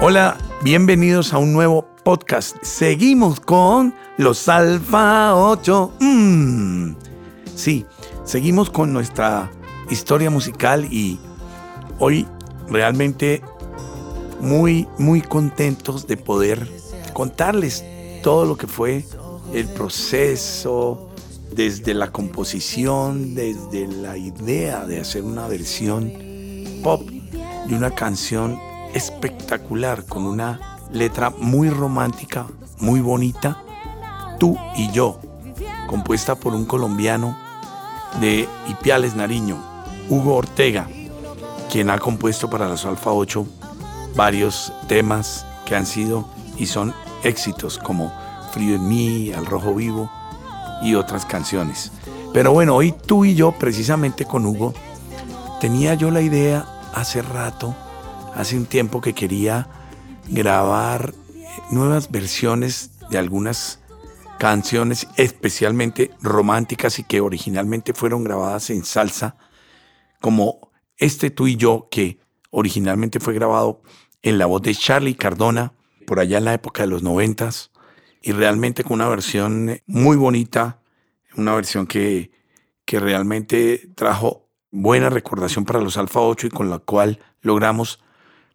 Hola, bienvenidos a un nuevo podcast. Seguimos con los Alfa 8. Mm. Sí, seguimos con nuestra historia musical y hoy realmente muy, muy contentos de poder contarles todo lo que fue el proceso, desde la composición, desde la idea de hacer una versión pop de una canción espectacular, con una letra muy romántica, muy bonita, Tú y yo, compuesta por un colombiano de Ipiales, Nariño, Hugo Ortega, quien ha compuesto para los Alfa 8 varios temas que han sido y son éxitos como Frío en mí, Al Rojo Vivo y otras canciones. Pero bueno, hoy tú y yo, precisamente con Hugo, tenía yo la idea hace rato hace un tiempo que quería grabar nuevas versiones de algunas canciones especialmente románticas y que originalmente fueron grabadas en salsa, como este tú y yo que originalmente fue grabado en la voz de Charlie Cardona por allá en la época de los noventas y realmente con una versión muy bonita, una versión que, que realmente trajo buena recordación para los Alfa 8 y con la cual logramos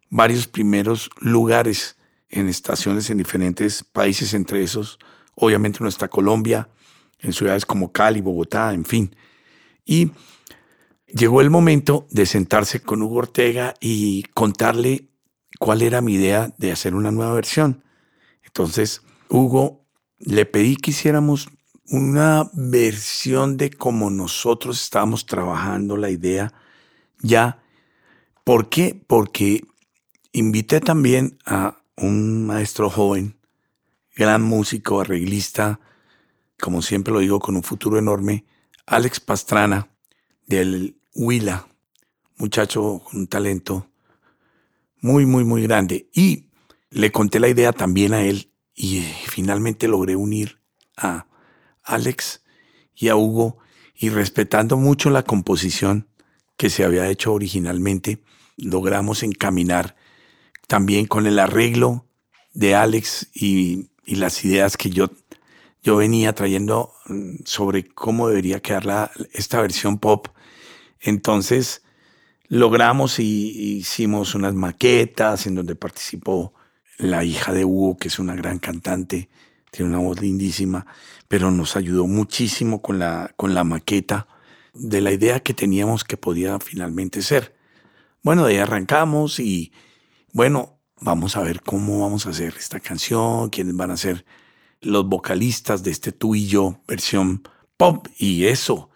varios primeros lugares en estaciones en diferentes países, entre esos, obviamente nuestra Colombia, en ciudades como Cali, Bogotá, en fin. Y llegó el momento de sentarse con Hugo Ortega y contarle cuál era mi idea de hacer una nueva versión. Entonces, Hugo, le pedí que hiciéramos una versión de cómo nosotros estábamos trabajando la idea ya. ¿Por qué? Porque Invité también a un maestro joven, gran músico, arreglista, como siempre lo digo, con un futuro enorme, Alex Pastrana, del Huila, muchacho con un talento muy, muy, muy grande. Y le conté la idea también a él y eh, finalmente logré unir a Alex y a Hugo y respetando mucho la composición que se había hecho originalmente, logramos encaminar también con el arreglo de Alex y, las ideas que yo, yo venía trayendo mm, sobre cómo debería quedar esta versión pop. Entonces logramos y hicimos unas maquetas en donde participó la hija de Hugo, que es una gran cantante, tiene una voz lindísima, pero nos ayudó muchísimo con la, con la maqueta de la idea que teníamos que podía finalmente ser. Bueno, de ahí arrancamos y, bueno, vamos a ver cómo vamos a hacer esta canción, quiénes van a ser los vocalistas de este tú y yo versión pop. Y eso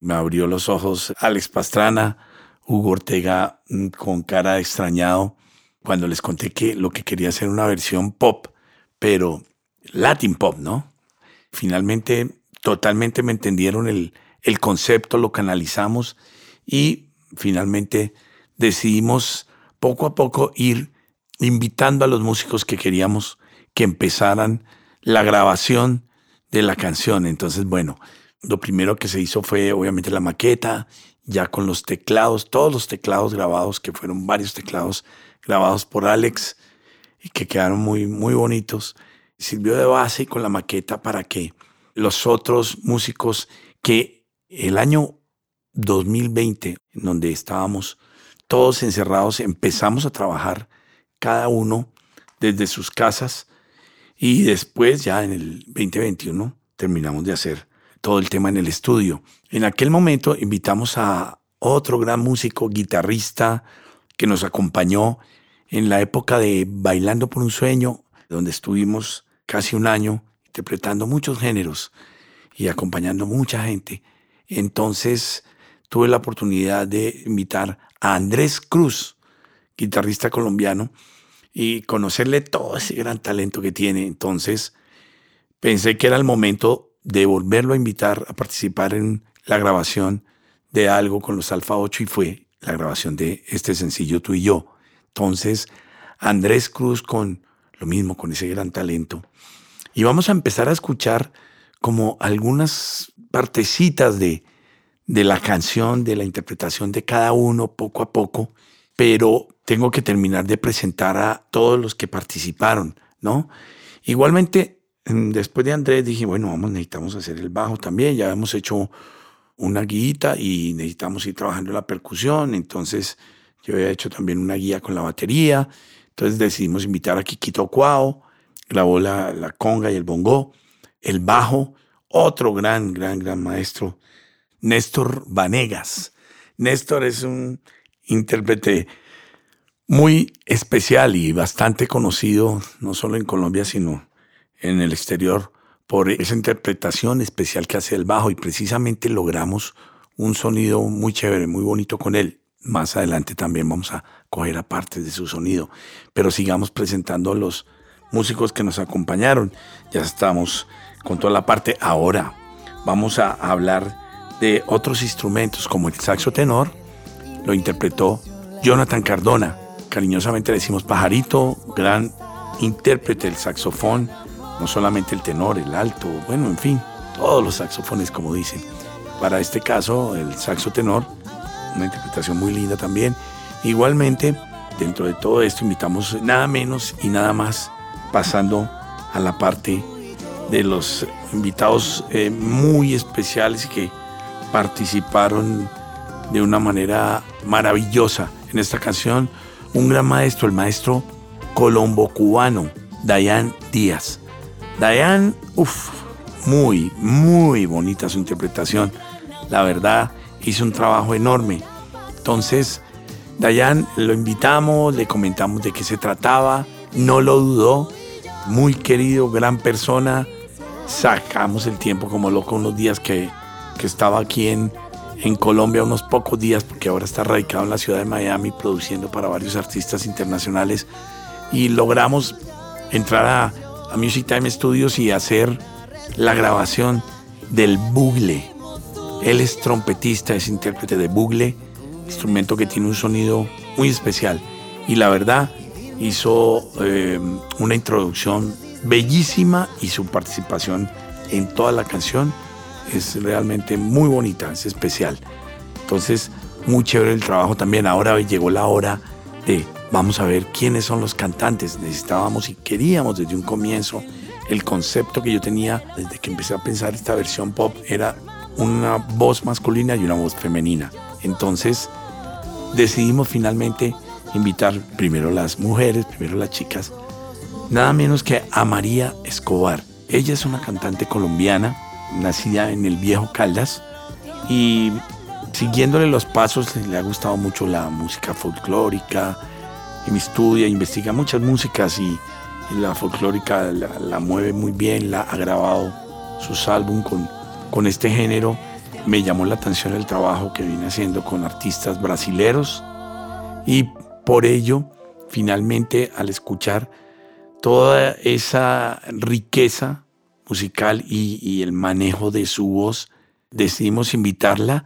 me abrió los ojos Alex Pastrana, Hugo Ortega mm, con cara extrañado cuando les conté que lo que quería hacer una versión pop, pero Latin pop, ¿no? Finalmente, totalmente me entendieron el, el concepto, lo canalizamos y finalmente decidimos poco a poco ir invitando a los músicos que queríamos que empezaran la grabación de la canción. Entonces, bueno, lo primero que se hizo fue obviamente la maqueta, ya con los teclados, todos los teclados grabados, que fueron varios teclados grabados por Alex y que quedaron muy, muy bonitos. Sirvió de base con la maqueta para que los otros músicos que el año 2020, en donde estábamos todos encerrados, empezamos a trabajar cada uno desde sus casas y después ya en el 2021 terminamos de hacer todo el tema en el estudio. En aquel momento invitamos a otro gran músico, guitarrista, que nos acompañó en la época de Bailando por un Sueño, donde estuvimos casi un año interpretando muchos géneros y acompañando mucha gente. Entonces tuve la oportunidad de invitar a Andrés Cruz, guitarrista colombiano, y conocerle todo ese gran talento que tiene. Entonces pensé que era el momento de volverlo a invitar a participar en la grabación de algo con los Alfa 8 y fue la grabación de este sencillo Tú y yo. Entonces, Andrés Cruz con lo mismo, con ese gran talento. Y vamos a empezar a escuchar como algunas partecitas de, de la canción, de la interpretación de cada uno poco a poco, pero tengo que terminar de presentar a todos los que participaron, ¿no? Igualmente, después de Andrés dije, bueno, vamos, necesitamos hacer el bajo también, ya hemos hecho una guita y necesitamos ir trabajando la percusión, entonces yo había hecho también una guía con la batería, entonces decidimos invitar a Kikito Cuao, grabó la, la conga y el bongo, el bajo, otro gran, gran, gran maestro, Néstor Vanegas. Néstor es un intérprete muy especial y bastante conocido, no solo en Colombia, sino en el exterior, por esa interpretación especial que hace el bajo y precisamente logramos un sonido muy chévere, muy bonito con él. Más adelante también vamos a coger aparte de su sonido, pero sigamos presentando a los músicos que nos acompañaron. Ya estamos con toda la parte. Ahora vamos a hablar de otros instrumentos como el saxo tenor. Lo interpretó Jonathan Cardona. Cariñosamente le decimos pajarito, gran intérprete del saxofón, no solamente el tenor, el alto, bueno, en fin, todos los saxofones como dicen. Para este caso, el saxo tenor, una interpretación muy linda también. Igualmente, dentro de todo esto invitamos nada menos y nada más pasando a la parte de los invitados eh, muy especiales que participaron de una manera maravillosa en esta canción. Un gran maestro, el maestro colombo cubano, Dayan Díaz. Dayan, uff, muy, muy bonita su interpretación. La verdad, hizo un trabajo enorme. Entonces, Dayan lo invitamos, le comentamos de qué se trataba, no lo dudó, muy querido, gran persona, sacamos el tiempo como loco unos días que, estaba aquí en, en Colombia, unos pocos días, porque ahora está radicado en la ciudad de Miami produciendo para varios artistas internacionales y logramos entrar a, a Music Time Studios y hacer la grabación del bugle. Él es trompetista, es intérprete de bugle, instrumento que tiene un sonido muy especial. Y la verdad, hizo eh, una introducción bellísima y su participación en toda la canción es realmente muy bonita, es especial. Entonces, muy chévere el trabajo también. Ahora llegó la hora de, vamos a ver quiénes son los cantantes. Necesitábamos y queríamos desde un comienzo, el concepto que yo tenía desde que empecé a pensar esta versión pop era una voz masculina y una voz femenina. Entonces, decidimos finalmente invitar primero las mujeres, primero las chicas, nada menos que a María Escobar. Ella es una cantante colombiana, nacida en el viejo Caldas, y siguiéndole los pasos le ha gustado mucho la música folclórica, estudia, investiga muchas músicas y, la folclórica la, mueve muy bien, la ha grabado sus álbumes con, con este género. Me llamó la atención el trabajo que viene haciendo con artistas brasileros y por ello, finalmente, al escuchar toda esa riqueza musical y, el manejo de su voz, decidimos invitarla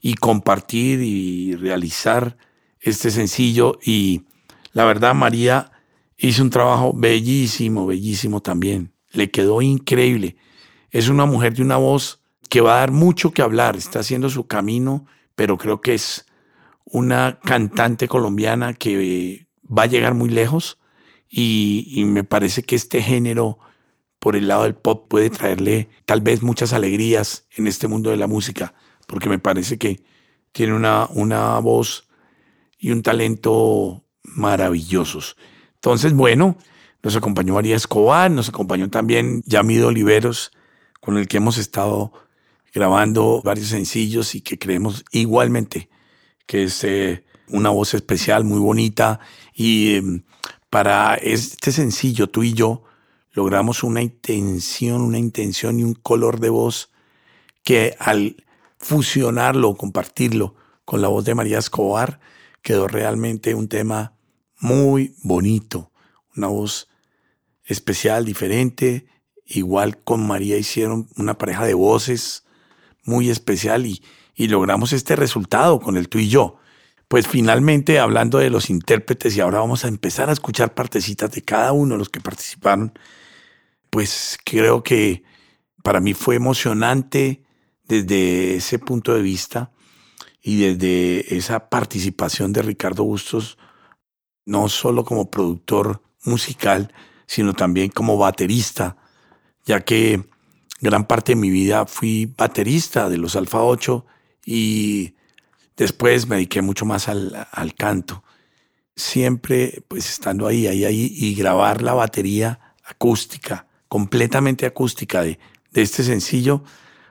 y compartir y realizar este sencillo. Y la verdad, María hizo un trabajo bellísimo, bellísimo también. Le quedó increíble. Es una mujer de una voz que va a dar mucho que hablar, está haciendo su camino, pero creo que es una cantante colombiana que va a llegar muy lejos y, me parece que este género por el lado del pop puede traerle tal vez muchas alegrías en este mundo de la música, porque me parece que tiene una, una voz y un talento maravillosos. Entonces, bueno, nos acompañó María Escobar, nos acompañó también Yamido Oliveros, con el que hemos estado grabando varios sencillos y que creemos igualmente que es eh, una voz especial, muy bonita, y em, para este sencillo, tú y yo, logramos una intención, una intención y un color de voz que al fusionarlo, compartirlo con la voz de María Escobar, quedó realmente un tema muy bonito, una voz especial, diferente. Igual con María hicieron una pareja de voces muy especial y, y logramos este resultado con el tú y yo pues finalmente hablando de los intérpretes y ahora vamos a empezar a escuchar partecitas de cada uno de los que participaron, pues creo que para mí fue emocionante desde ese punto de vista y desde esa participación de Ricardo Bustos, no solo como productor musical, sino también como baterista, ya que gran parte de mi vida fui baterista de los Alfa 8 y después me dediqué mucho más al, al canto. Siempre pues estando ahí, ahí, ahí y grabar la batería acústica, completamente acústica de, de este sencillo,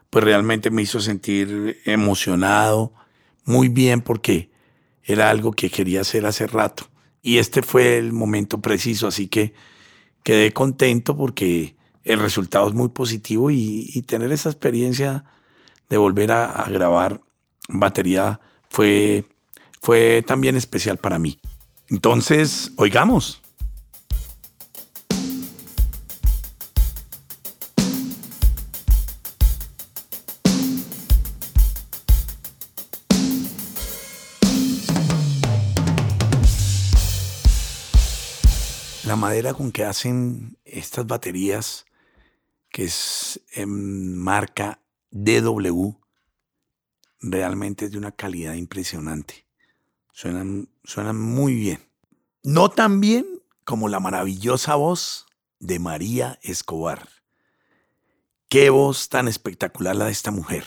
pues realmente me hizo sentir emocionado, muy bien porque era algo que quería hacer hace rato. Y este fue el momento preciso, así que quedé contento porque el resultado es muy positivo y, tener esa experiencia de volver a, a grabar batería fue, fue también especial para mí. Entonces, oigamos. Madera con que hacen estas baterías, que es en marca DW, realmente es de una calidad impresionante. Suenan, suenan muy bien. No tan bien como la maravillosa voz de María Escobar. Qué voz tan espectacular la de esta mujer.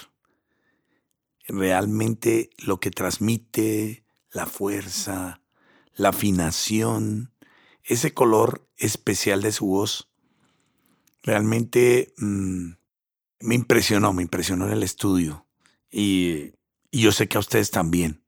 Realmente lo que transmite, la fuerza, la afinación, ese color especial de su voz realmente mm, me impresionó, me impresionó en el estudio. Y, y yo sé que a ustedes también.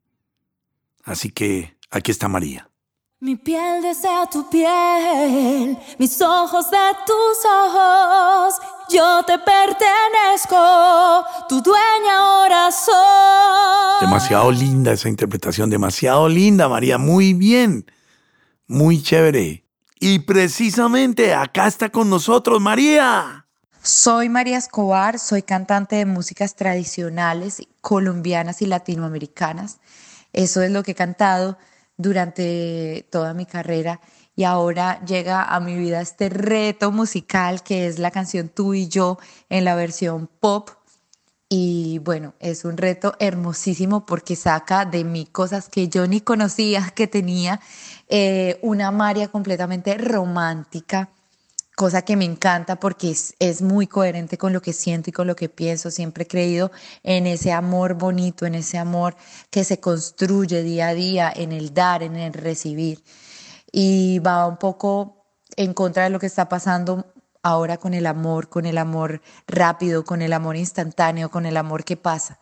Así que aquí está María. Mi piel desea tu piel, mis ojos de tus ojos. Yo te pertenezco, tu dueña ahora soy. Demasiado linda esa interpretación, demasiado linda, María. Muy bien muy chévere. Y precisamente acá está con nosotros María. Soy María Escobar, soy cantante de músicas tradicionales colombianas y latinoamericanas. Eso es lo que he cantado durante toda mi carrera y ahora llega a mi vida este reto musical que es la canción Tú y yo en la versión pop. Y bueno, es un reto hermosísimo porque saca de mí cosas que yo ni conocía que tenía eh, una María completamente romántica, cosa que me encanta porque es, muy coherente con lo que siento y con lo que pienso. Siempre he creído en ese amor bonito, en ese amor que se construye día a día, en el dar, en el recibir. Y va un poco en contra de lo que está pasando ahora con el amor, con el amor rápido, con el amor instantáneo, con el amor que pasa.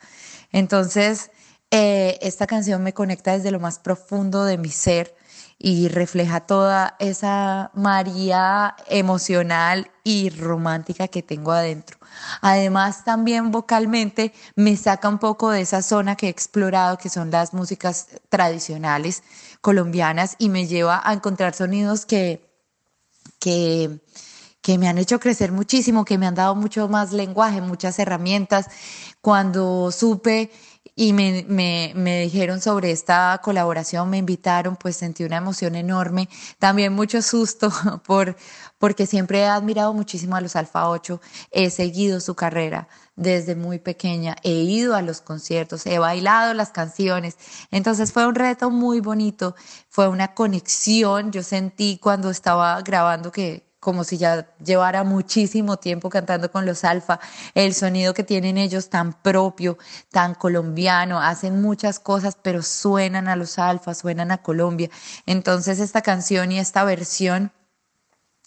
Entonces, eh, esta canción me conecta desde lo más profundo de mi ser y refleja toda esa María emocional y romántica que tengo adentro. Además, también vocalmente me saca un poco de esa zona que he explorado, que son las músicas tradicionales colombianas, y me lleva a encontrar sonidos que, que, que me han hecho crecer muchísimo, que me han dado mucho más lenguaje, muchas herramientas. Cuando supe y me, me, me, dijeron sobre esta colaboración, me invitaron, pues sentí una emoción enorme, también mucho susto por, porque siempre he admirado muchísimo a los Alfa 8, he seguido su carrera desde muy pequeña, he ido a los conciertos, he bailado las canciones, entonces fue un reto muy bonito, fue una conexión, yo sentí cuando estaba grabando que como si ya llevara muchísimo tiempo cantando con los alfa, el sonido que tienen ellos tan propio, tan colombiano, hacen muchas cosas, pero suenan a los alfa, suenan a Colombia. Entonces esta canción y esta versión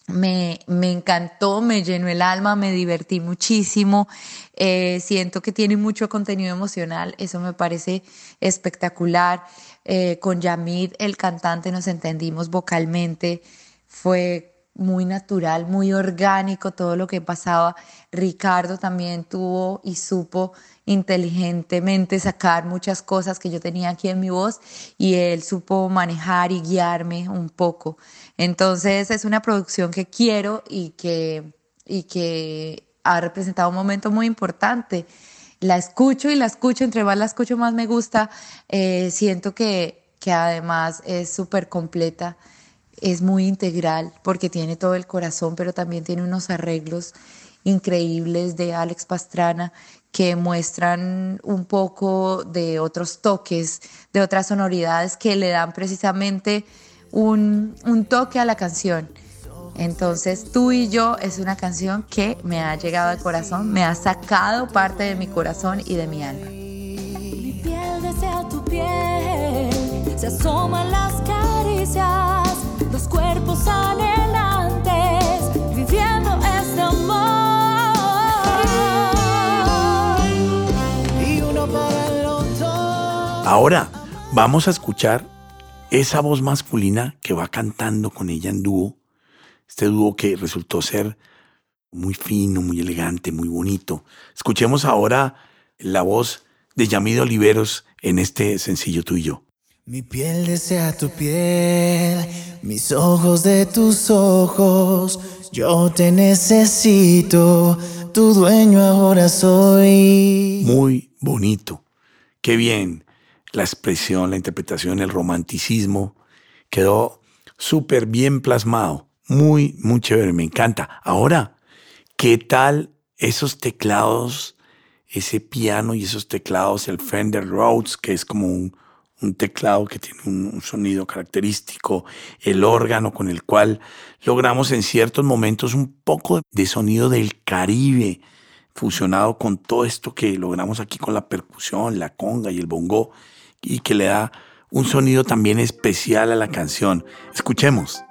me, me encantó, me llenó el alma, me divertí muchísimo, eh, siento que tiene mucho contenido emocional, eso me parece espectacular. Eh, con Yamid, el cantante, nos entendimos vocalmente, fue muy natural, muy orgánico todo lo que pasaba. Ricardo también tuvo y supo inteligentemente sacar muchas cosas que yo tenía aquí en mi voz y él supo manejar y guiarme un poco. Entonces es una producción que quiero y que, y que ha representado un momento muy importante. La escucho y la escucho, entre más la escucho más me gusta. Eh, siento que, que además es súper completa es muy integral porque tiene todo el corazón, pero también tiene unos arreglos increíbles de Alex Pastrana que muestran un poco de otros toques, de otras sonoridades que le dan precisamente un, un toque a la canción. Entonces, tú y yo es una canción que me ha llegado al corazón, me ha sacado parte de mi corazón y de mi alma. Mi piel desea tu piel, se asoman las caricias, cuerpos anhelantes, viviendo este amor. y uno para el otro. Ahora vamos a escuchar esa voz masculina que va cantando con ella en dúo. Este dúo que resultó ser muy fino, muy elegante, muy bonito. Escuchemos ahora la voz de Yamid Oliveros en este sencillo tuyo. Mi piel desea tu piel, mis ojos de tus ojos. Yo te necesito, tu dueño ahora soy. Muy bonito. Qué bien. La expresión, la interpretación, el romanticismo quedó súper bien plasmado. Muy, muy chévere. Me encanta. Ahora, ¿qué tal esos teclados, ese piano y esos teclados, el Fender Rhodes, que es como un, un teclado que tiene un, sonido característico, el órgano con el cual logramos en ciertos momentos un poco de sonido del Caribe, fusionado con todo esto que logramos aquí con la percusión, la conga y el bongo, y que le da un sonido también especial a la canción. Escuchemos.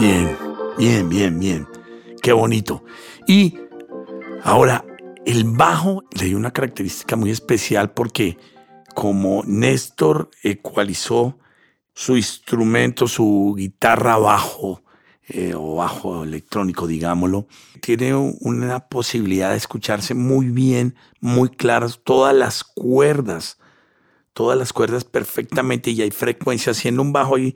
Bien, bien, bien, bien. Qué bonito. Y ahora, el bajo le dio una característica muy especial porque como Néstor ecualizó su instrumento, su guitarra bajo eh, o bajo electrónico, digámoslo, tiene una posibilidad de escucharse muy bien, muy claras todas las cuerdas, todas las cuerdas perfectamente y hay frecuencias, siendo un bajo hay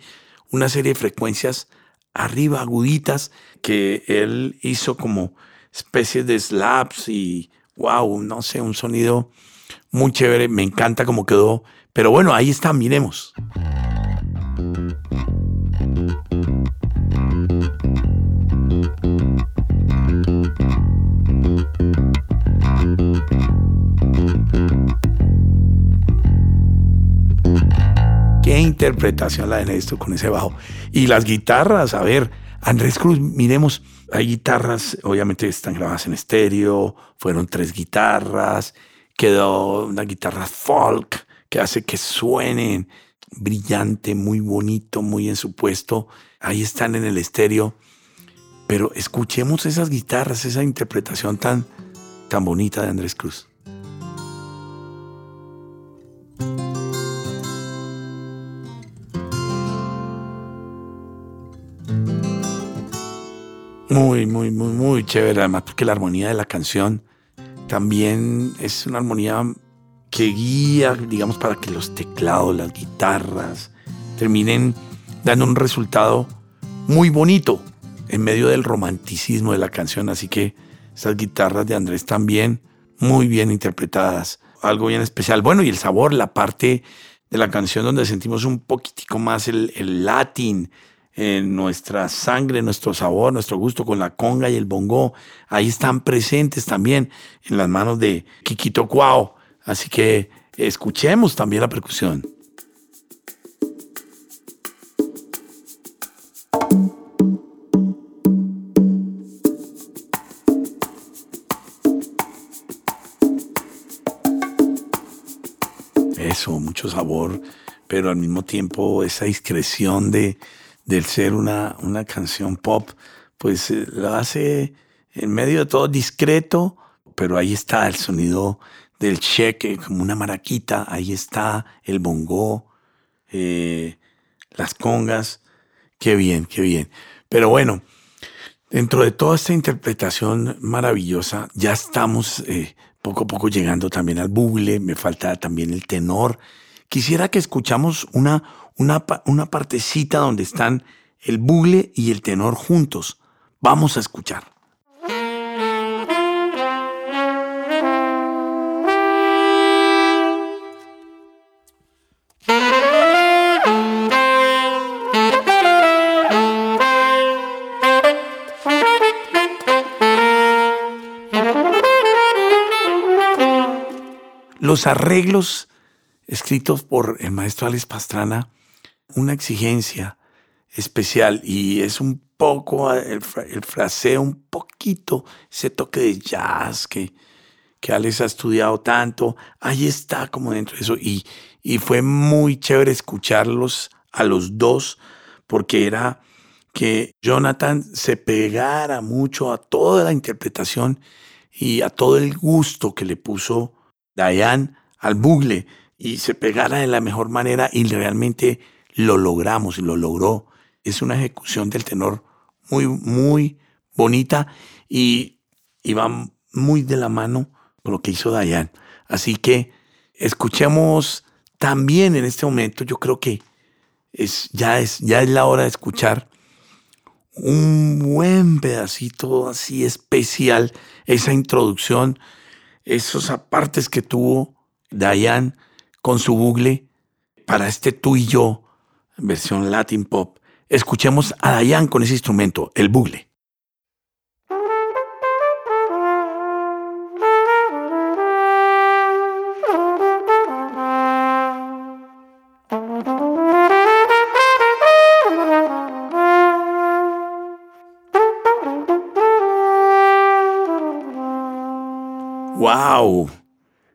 una serie de frecuencias arriba aguditas que él hizo como especies de slaps y wow, no sé, un sonido muy chévere, me encanta cómo quedó, pero bueno, ahí está, miremos. Qué interpretación la de Néstor con ese bajo. Y las guitarras, a ver, Andrés Cruz, miremos, hay guitarras, obviamente están grabadas en estéreo, fueron tres guitarras, quedó una guitarra folk que hace que suenen brillante, muy bonito, muy en su puesto. Ahí están en el estéreo. Pero escuchemos esas guitarras, esa interpretación tan, tan bonita de Andrés Cruz. Muy, muy, muy, muy chévere. Además, porque la armonía de la canción también es una armonía que guía, digamos, para que los teclados, las guitarras terminen dando un resultado muy bonito en medio del romanticismo de la canción. Así que esas guitarras de Andrés también muy bien interpretadas. Algo bien especial. Bueno, y el sabor, la parte de la canción donde sentimos un poquitico más el, el latín en nuestra sangre, nuestro sabor, nuestro gusto con la conga y el bongo. Ahí están presentes también en las manos de Kikito Cuao. Así que escuchemos también la percusión. Eso, mucho sabor, pero al mismo tiempo esa discreción de, del ser una, una canción pop, pues eh, lo hace en medio de todo discreto, pero ahí está el sonido del cheque, como una maraquita, ahí está el bongo, eh, las congas, qué bien, qué bien. Pero bueno, dentro de toda esta interpretación maravillosa, ya estamos eh, poco a poco llegando también al bugle, me falta también el tenor. Quisiera que escuchamos una, una, una partecita donde están el bugle y el tenor juntos. Vamos a escuchar. Los arreglos escritos por el maestro Alex Pastrana una exigencia especial y es un poco el, fraseo, un poquito ese toque de jazz que, que Alex ha estudiado tanto, ahí está como dentro de eso y, y fue muy chévere escucharlos a los dos porque era que Jonathan se pegara mucho a toda la interpretación y a todo el gusto que le puso Diane al bugle y se pegara de la mejor manera y realmente lo logramos lo logró. Es una ejecución del tenor muy, muy bonita y, y va muy de la mano con lo que hizo Diane. Así que escuchemos también en este momento, yo creo que es, ya, es, ya es la hora de escuchar un buen pedacito así especial, esa introducción, esos apartes que tuvo Diane con su bugle para este tú y yo, versión Latin Pop. Escuchemos a Diane con ese instrumento, el bugle. ¡Wow!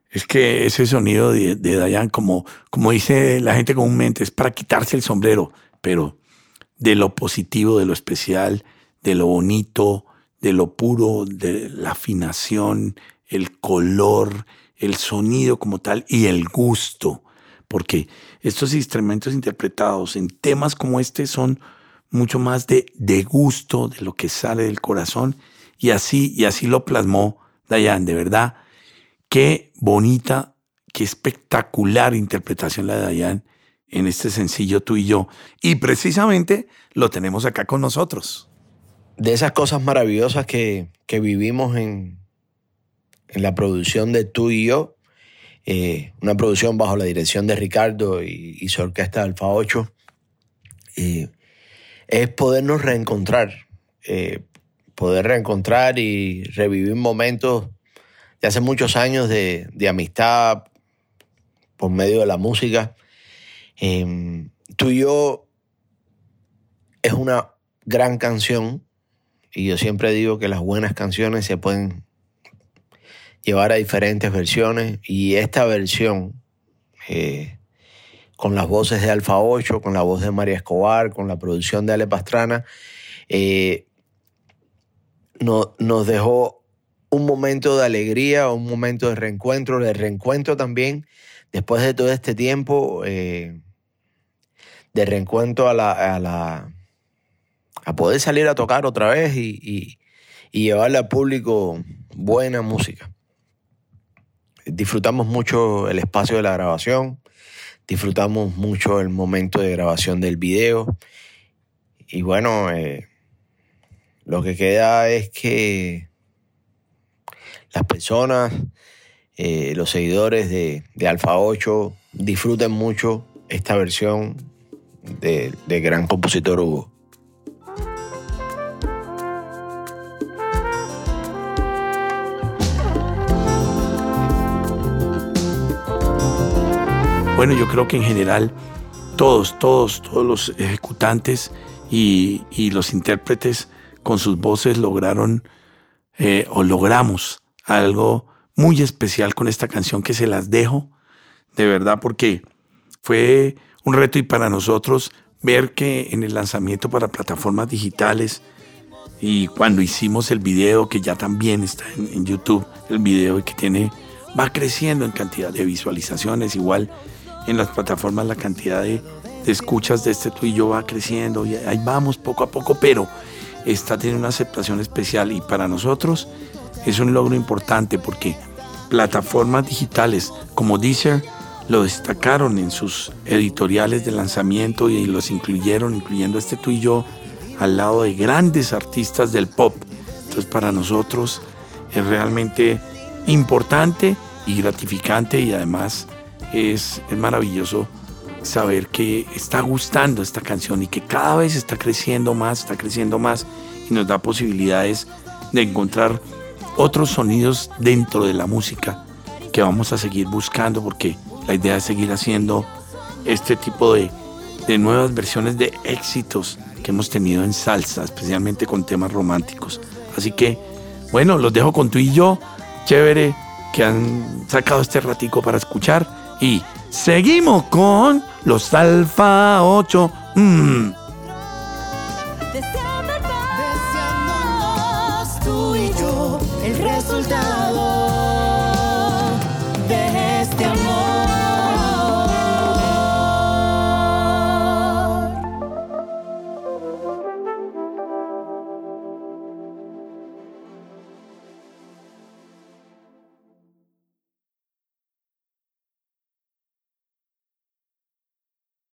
Es que ese sonido de, Dayan, como, como dice la gente comúnmente, es para quitarse el sombrero, pero de lo positivo, de lo especial, de lo bonito, de lo puro, de la afinación, el color, el sonido como tal y el gusto. Porque estos instrumentos interpretados en temas como este son mucho más de, de gusto, de lo que sale del corazón. Y así, y así lo plasmó Dayan, de verdad Qué bonita, qué espectacular interpretación la de Dayan en este sencillo tú y yo. Y precisamente lo tenemos acá con nosotros. De esas cosas maravillosas que, vivimos en, en, la producción de tú y yo, eh, una producción bajo la dirección de Ricardo y, su orquesta Alfa 8, eh, es podernos reencontrar, eh, poder reencontrar y revivir momentos de hace muchos años de, amistad por medio de la música. Em, tú y yo es una gran canción y yo siempre digo que las buenas canciones se pueden llevar a diferentes versiones y esta versión eh, con las voces de Alfa 8, con la voz de María Escobar, con la producción de Ale Pastrana, eh, no, nos dejó un momento de alegría, un momento de reencuentro, de reencuentro también, después de todo este tiempo, eh, de reencuentro a la, a la, a poder salir a tocar otra vez y, llevarle al público buena música. Disfrutamos mucho el espacio de la grabación, disfrutamos mucho el momento de grabación del video y bueno, eh, lo que queda es que las personas, eh, los seguidores de, Alfa 8 disfruten mucho esta versión de, de gran compositor Hugo. Bueno, yo creo que en general todos, todos, todos los ejecutantes y, y los intérpretes con sus voces lograron eh, o logramos algo muy especial con esta canción que se las dejo, de verdad, porque fue un reto y para nosotros ver que en el lanzamiento para plataformas digitales y cuando hicimos el video, que ya también está en, YouTube, el video que tiene, va creciendo en cantidad de visualizaciones, igual en las plataformas la cantidad de, escuchas de este tú y yo va creciendo y ahí vamos poco a poco, pero está teniendo una aceptación especial y para nosotros es un logro importante porque plataformas digitales como Deezer lo destacaron en sus editoriales de lanzamiento y los incluyeron, incluyendo este tú y yo, al lado de grandes artistas del pop. Entonces para nosotros es realmente importante y gratificante y además es, es maravilloso saber que está gustando esta canción y que cada vez está creciendo más, está creciendo más y nos da posibilidades de encontrar otros sonidos dentro de la música que vamos a seguir buscando porque la idea es seguir haciendo este tipo de, nuevas versiones de éxitos que hemos tenido en salsa, especialmente con temas románticos. Así que, bueno, los dejo con tú y yo. Chévere que han sacado este ratico para escuchar. Y seguimos con los Alfa 8. Mmm